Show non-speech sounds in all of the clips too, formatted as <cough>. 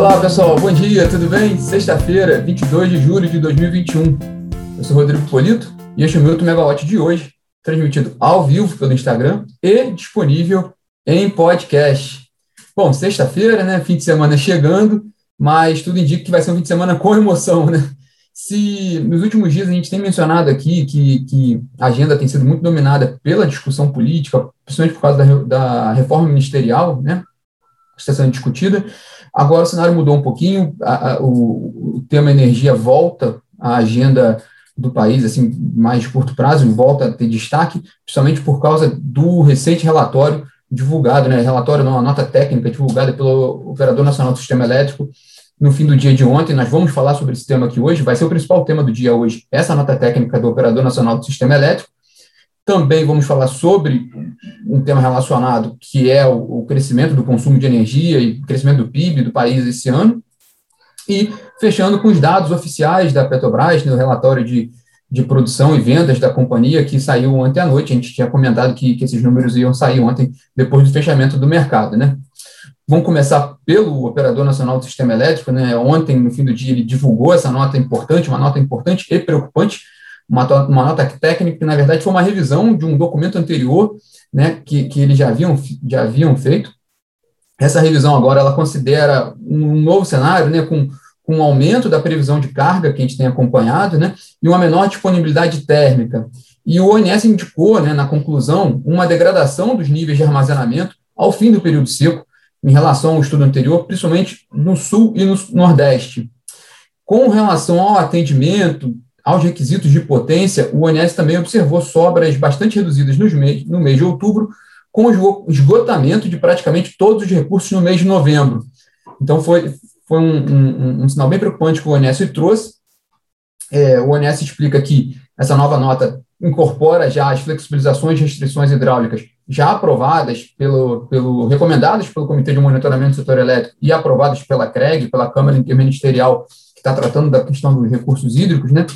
Olá pessoal, bom dia, tudo bem? Sexta-feira, 22 de julho de 2021. Eu sou Rodrigo Polito e este é o Milton Megawatt de hoje, transmitido ao vivo pelo Instagram e disponível em podcast. Bom, sexta-feira, né? Fim de semana chegando, mas tudo indica que vai ser um fim de semana com emoção, né? Se nos últimos dias a gente tem mencionado aqui que, que a agenda tem sido muito dominada pela discussão política, principalmente por causa da, da reforma ministerial, né? Que está sendo discutida. Agora o cenário mudou um pouquinho, a, a, o, o tema energia volta à agenda do país, assim, mais de curto prazo, volta a ter destaque, principalmente por causa do recente relatório divulgado, né, relatório, não, a nota técnica divulgada pelo Operador Nacional do Sistema Elétrico no fim do dia de ontem. Nós vamos falar sobre esse tema aqui hoje, vai ser o principal tema do dia hoje, essa nota técnica do Operador Nacional do Sistema Elétrico. Também vamos falar sobre um tema relacionado, que é o, o crescimento do consumo de energia e crescimento do PIB do país esse ano. E fechando com os dados oficiais da Petrobras, no né, relatório de, de produção e vendas da companhia, que saiu ontem à noite. A gente tinha comentado que, que esses números iam sair ontem, depois do fechamento do mercado. Né? Vamos começar pelo Operador Nacional do Sistema Elétrico. Né? Ontem, no fim do dia, ele divulgou essa nota importante, uma nota importante e preocupante, uma, uma nota técnica que, na verdade, foi uma revisão de um documento anterior né, que, que eles já haviam, já haviam feito. Essa revisão agora ela considera um novo cenário, né, com, com um aumento da previsão de carga que a gente tem acompanhado, né, e uma menor disponibilidade térmica. E o ONS indicou, né, na conclusão, uma degradação dos níveis de armazenamento ao fim do período seco, em relação ao estudo anterior, principalmente no sul e no nordeste. Com relação ao atendimento, aos requisitos de potência, o ONS também observou sobras bastante reduzidas no mês, de outubro, com esgotamento de praticamente todos os recursos no mês de novembro. Então, foi, foi um, um, um sinal bem preocupante que o ONS trouxe. É, o ONS explica que essa nova nota incorpora já as flexibilizações de restrições hidráulicas já aprovadas pelo, pelo recomendadas pelo Comitê de Monitoramento do Setor Elétrico e aprovadas pela CREG, pela Câmara Interministerial que está tratando da questão dos recursos hídricos, né?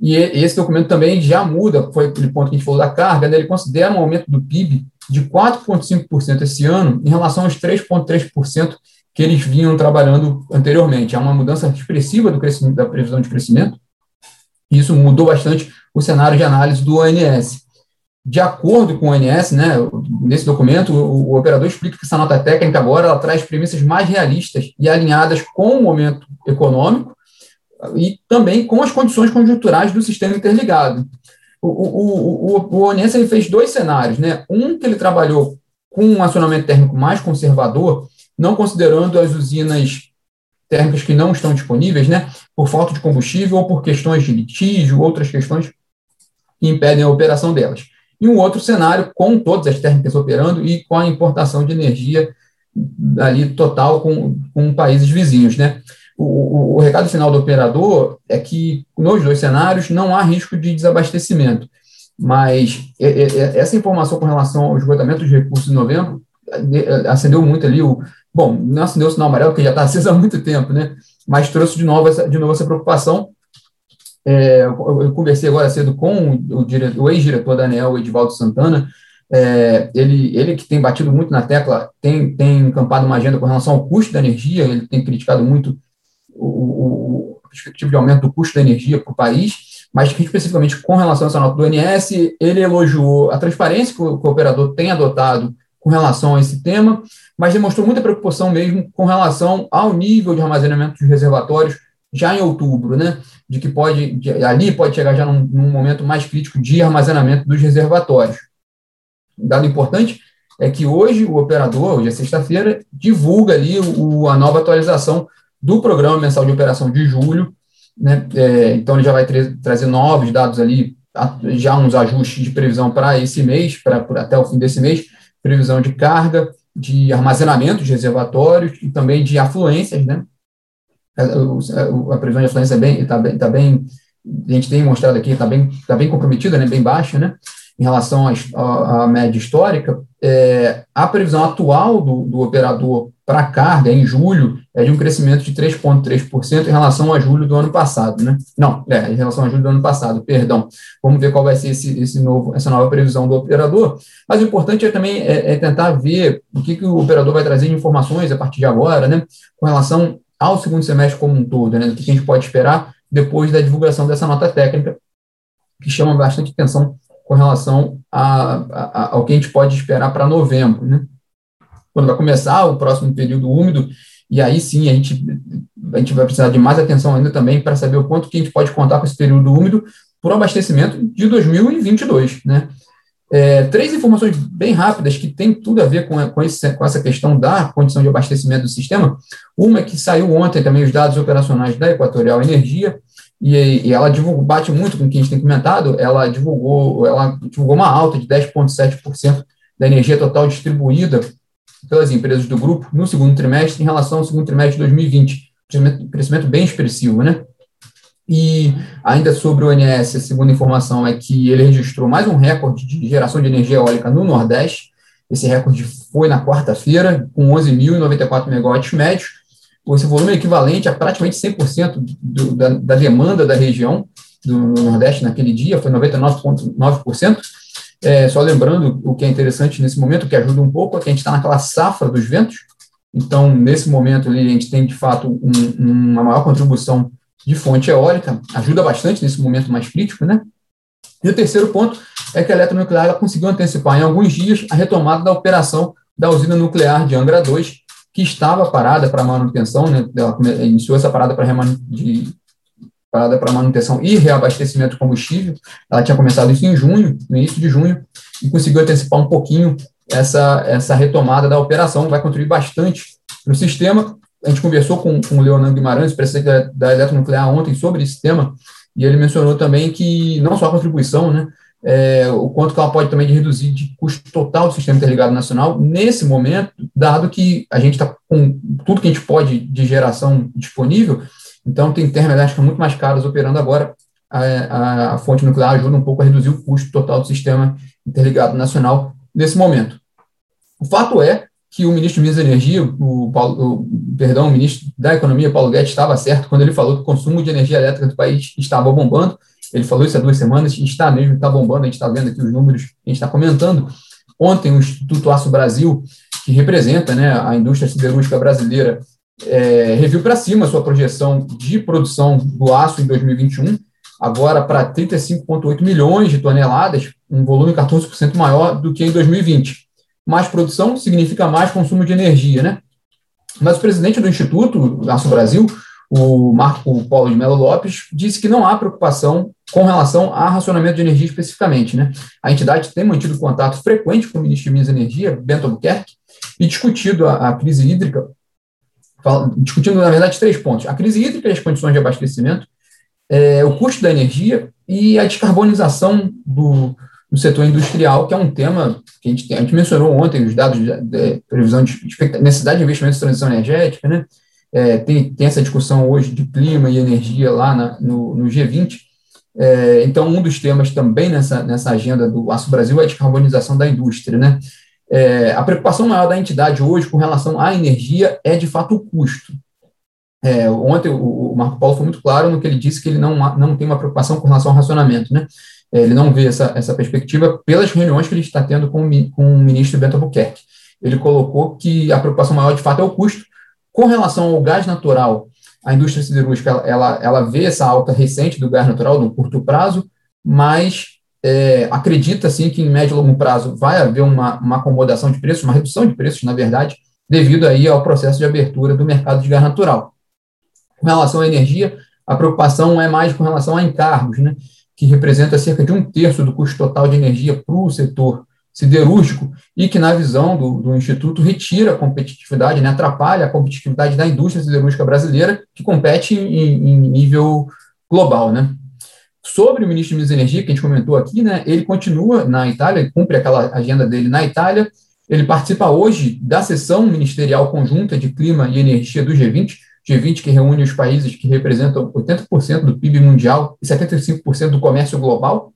E esse documento também já muda, foi aquele ponto que a gente falou da carga, né? ele considera um aumento do PIB de 4,5% esse ano em relação aos 3,3% que eles vinham trabalhando anteriormente. Há uma mudança expressiva do crescimento, da previsão de crescimento, e isso mudou bastante o cenário de análise do ONS. De acordo com o ONS, né, nesse documento, o, o operador explica que essa nota técnica agora traz premissas mais realistas e alinhadas com o momento econômico, e também com as condições conjunturais do sistema interligado. O, o, o, o ONS ele fez dois cenários, né? Um que ele trabalhou com um acionamento térmico mais conservador, não considerando as usinas térmicas que não estão disponíveis, né? Por falta de combustível ou por questões de litígio, outras questões que impedem a operação delas. E um outro cenário com todas as térmicas operando e com a importação de energia ali total com, com países vizinhos, né? O, o, recado final do operador é que nos dois cenários não há risco de desabastecimento, mas essa informação com relação ao esgotamento dos recursos em novembro acendeu muito ali o. Bom, não acendeu o sinal amarelo, porque já está <laughs> aceso há muito tempo, né? Mas trouxe de novo essa, de novo essa preocupação. É, eu, eu, conversei agora cedo com o, o ex-diretor da ANEL, Edivaldo Santana, é, ele, ele que tem batido muito na tecla, tem, tem encampado uma agenda com relação ao custo da energia, ele tem criticado muito o, o perspectiva de aumento do custo da energia para o país, mas que especificamente com relação a essa nota do ONS, ele elogiou a transparência que o, que o operador tem adotado com relação a esse tema, mas demonstrou muita preocupação mesmo com relação ao nível de armazenamento dos reservatórios já em outubro, né? De que pode, de, ali pode chegar já num, num, momento mais crítico de armazenamento dos reservatórios. Um dado importante é que hoje o operador, hoje é sexta-feira, divulga ali o, a nova atualização do Programa Mensal de Operação de julho, né? É, então ele já vai tra trazer novos dados ali, já uns ajustes de previsão para esse mês, para até o fim desse mês, previsão de carga, de armazenamento de reservatórios e também de afluências, né? A, a, a previsão de afluência está é bem, tá bem, tá bem, a gente tem mostrado aqui, está bem, tá bem comprometida, né? Bem baixa, né? Em relação à média histórica, é, a previsão atual do, do operador para carga, em julho, é de um crescimento de 3,3% em relação a julho do ano passado, né? Não, é, em relação a julho do ano passado, perdão. Vamos ver qual vai ser esse, esse novo, essa nova previsão do operador. Mas o importante é também é, é tentar ver o que, que o operador vai trazer de informações a partir de agora, né? Com relação ao segundo semestre como um todo, né, do que a gente pode esperar depois da divulgação dessa nota técnica, que chama bastante atenção com relação a, a, ao que a gente pode esperar para novembro, né? Quando vai começar o próximo período úmido, e aí sim a gente, a gente vai precisar de mais atenção ainda também para saber o quanto que a gente pode contar com esse período úmido por abastecimento de 2022, né? É, três informações bem rápidas que tem tudo a ver com, com, esse, com, essa questão da condição de abastecimento do sistema. Uma é que saiu ontem também os dados operacionais da Equatorial Energia, e, e ela bate muito com o que a gente tem comentado, ela divulgou, ela divulgou uma alta de 10,7% da energia total distribuída pelas empresas do grupo no segundo trimestre em relação ao segundo trimestre de 2020. Crescimento, crescimento bem expressivo, né? E ainda sobre o ONS, a segunda informação é que ele registrou mais um recorde de geração de energia eólica no Nordeste. Esse recorde foi na quarta-feira, com 11.094 megawatts médios. Esse volume é equivalente a praticamente 100% do, da, da demanda da região do Nordeste naquele dia, foi 99,9%. É, só lembrando o que é interessante nesse momento, que ajuda um pouco, é que a gente está naquela safra dos ventos. Então, nesse momento ali, a gente tem, de fato, um, uma maior contribuição de fonte eólica, ajuda bastante nesse momento mais crítico, né? E o terceiro ponto é que a eletronuclear conseguiu antecipar em alguns dias a retomada da operação da usina nuclear de Angra 2, que estava parada para manutenção, né? Ela iniciou essa parada para parada para manutenção e reabastecimento de combustível. Ela tinha começado isso em junho, no início de junho, e conseguiu antecipar um pouquinho essa, essa retomada da operação, vai contribuir bastante para o sistema a gente conversou com, com o Leonardo Guimarães, presidente da, da Eletronuclear, ontem sobre esse tema, e ele mencionou também que não só a contribuição, né, é, o quanto que ela pode também reduzir de custo total do sistema interligado nacional, nesse momento, dado que a gente está com tudo que a gente pode de geração disponível, então tem termoelétricas muito mais caras operando agora, a, a, fonte nuclear ajuda um pouco a reduzir o custo total do sistema interligado nacional nesse momento. O fato é que o ministro de Minas e Energia, o, Paulo, o, perdão, o ministro da Economia, Paulo Guedes, estava certo quando ele falou que o consumo de energia elétrica do país estava bombando. Ele falou isso há duas semanas, está mesmo, está bombando, a gente está vendo aqui os números a gente está comentando. Ontem, o Instituto Aço Brasil, que representa né, a indústria siderúrgica brasileira, é, reviu para cima a sua projeção de produção do aço em 2021, agora para 35,8 milhões de toneladas, um volume 14% maior do que em 2020 mais produção significa mais consumo de energia, né? Mas o presidente do Instituto Aço Brasil, o Marco Paulo de Mello Lopes, disse que não há preocupação com relação a racionamento de energia especificamente, né? A entidade tem mantido contato frequente com o ministro de Minas e Energia, Bento Albuquerque, e discutido a, a crise hídrica, discutindo, na verdade, três pontos. A crise hídrica e as condições de abastecimento, é, o custo da energia e a descarbonização do, no setor industrial, que é um tema que a gente, tem, a gente mencionou ontem, os dados de, de previsão de, de necessidade de investimentos em transição energética, né? É, tem, tem essa discussão hoje de clima e energia lá na, no, no G20. É, então, um dos temas também nessa, nessa agenda do Aço Brasil é a descarbonização da indústria. Né? É, a preocupação maior da entidade hoje com relação à energia é, de fato, o custo. É, ontem o, o Marco Paulo foi muito claro no que ele disse que ele não, não tem uma preocupação com relação ao racionamento. Né? É, ele não vê essa, essa perspectiva pelas reuniões que ele está tendo com, com o ministro Bento Albuquerque. Ele colocou que a preocupação maior, de fato, é o custo. Com relação ao gás natural, a indústria siderúrgica ela, ela, ela vê essa alta recente do gás natural no curto prazo, mas é, acredita, sim, que em médio e longo prazo vai haver uma, uma acomodação de preços, uma redução de preços, na verdade, devido aí ao processo de abertura do mercado de gás natural. Com relação à energia, a preocupação é mais com relação a encargos, né? que representa cerca de um terço do custo total de energia para o setor siderúrgico e que, na visão do, do Instituto, retira a competitividade, né, atrapalha a competitividade da indústria siderúrgica brasileira, que compete em, em nível global. Né. Sobre o ministro de Minas e Energia, que a gente comentou aqui, né, ele continua na Itália, cumpre aquela agenda dele na Itália, ele participa hoje da sessão ministerial conjunta de clima e energia do G20, G20 que reúne os países que representam 80% do PIB mundial e 75% do comércio global.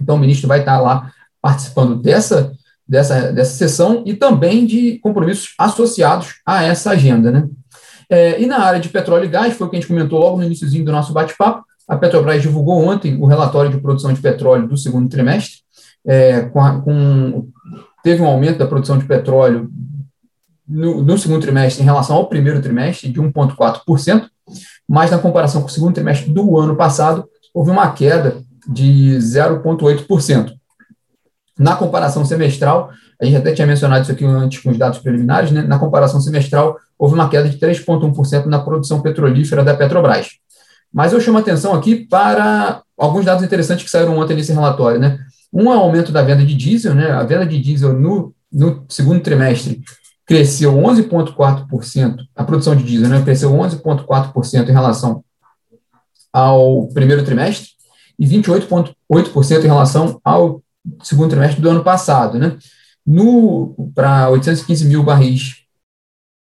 Então, o ministro vai estar lá participando dessa, dessa, dessa sessão e também de compromissos associados a essa agenda. Né? É, e na área de petróleo e gás, foi o que a gente comentou logo no iníciozinho do nosso bate-papo, a Petrobras divulgou ontem o relatório de produção de petróleo do segundo trimestre, é, com, a, com, teve um aumento da produção de petróleo no, no, segundo trimestre em relação ao primeiro trimestre de 1,4%, mas na comparação com o segundo trimestre do ano passado, houve uma queda de 0,8%. Na comparação semestral, a gente até tinha mencionado isso aqui antes com os dados preliminares, né? na comparação semestral, houve uma queda de 3,1% na produção petrolífera da Petrobras. Mas eu chamo atenção aqui para alguns dados interessantes que saíram ontem nesse relatório. Né? Um é o aumento da venda de diesel, né? a venda de diesel no, no segundo trimestre cresceu 11,4%, a produção de diesel né? cresceu 11,4% em relação ao primeiro trimestre e 28,8% em relação ao segundo trimestre do ano passado, né? Para 815 mil barris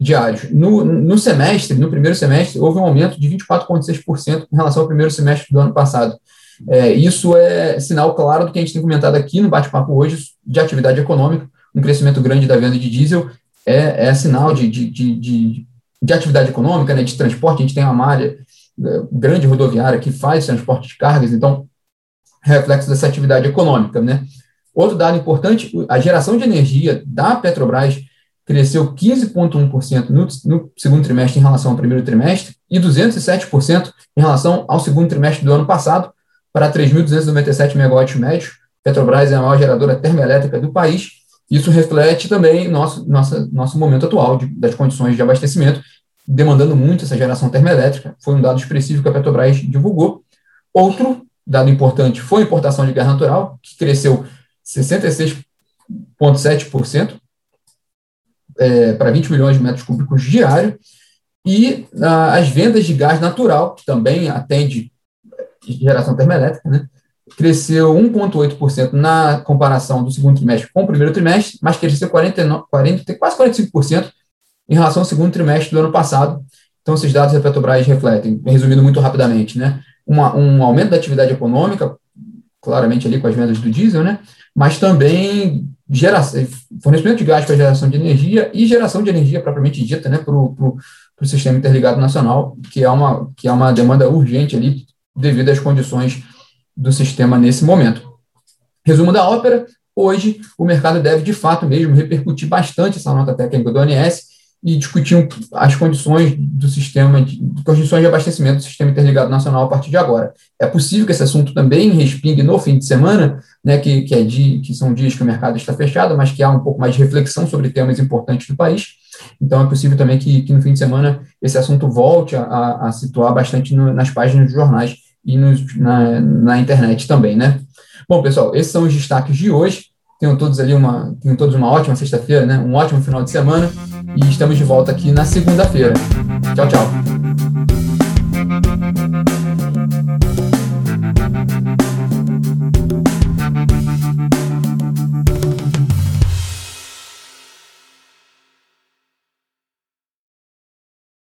diários. No, no semestre, no primeiro semestre, houve um aumento de 24,6% em relação ao primeiro semestre do ano passado. É, isso é sinal claro do que a gente tem comentado aqui no bate-papo hoje de atividade econômica, um crescimento grande da venda de diesel é, é sinal de, de, de, de, de atividade econômica, né, de transporte, a gente tem uma malha é, grande rodoviária que faz transporte de cargas, então, reflexo dessa atividade econômica, né. Outro dado importante, a geração de energia da Petrobras cresceu 15,1% no, no segundo trimestre em relação ao primeiro trimestre e 207% em relação ao segundo trimestre do ano passado, para 3.297 megawatts médios. Petrobras é a maior geradora termoelétrica do país. Isso reflete também nosso, nosso nosso momento atual de, das condições de abastecimento, demandando muito essa geração termoelétrica. Foi um dado expressivo que a Petrobras divulgou. Outro dado importante foi a importação de gás natural, que cresceu 66,7%, é, para 20 milhões de metros cúbicos diário, e ah, as vendas de gás natural, que também atende geração termoelétrica, né, cresceu 1,8% na comparação do segundo trimestre com o primeiro trimestre, mas cresceu 49, 40, quase 45% em relação ao segundo trimestre do ano passado. Então, esses dados da Petrobras refletem, resumindo muito rapidamente, né, uma, um aumento da atividade econômica, claramente ali com as vendas do diesel, né, mas também geração, fornecimento de gás para geração de energia e geração de energia propriamente dita, né, para o sistema interligado nacional, que é, uma, que é uma demanda urgente ali devido às condições do sistema nesse momento. Resumo da ópera, hoje o mercado deve de fato mesmo repercutir bastante essa nota técnica do ONS e discutir as condições do sistema, de, condições de abastecimento do sistema interligado nacional a partir de agora. É possível que esse assunto também respingue no fim de semana, né, que, que, é dia, que são dias que o mercado está fechado, mas que há um pouco mais de reflexão sobre temas importantes do país. Então, é possível também que, que no fim de semana esse assunto volte a, a, a situar bastante no, nas páginas dos jornais e nos, na, na internet também, né? Bom, pessoal, esses são os destaques de hoje. Tenham todos ali uma, tenham todos uma ótima sexta-feira, né? Um ótimo final de semana e estamos de volta aqui na segunda-feira. Tchau, tchau.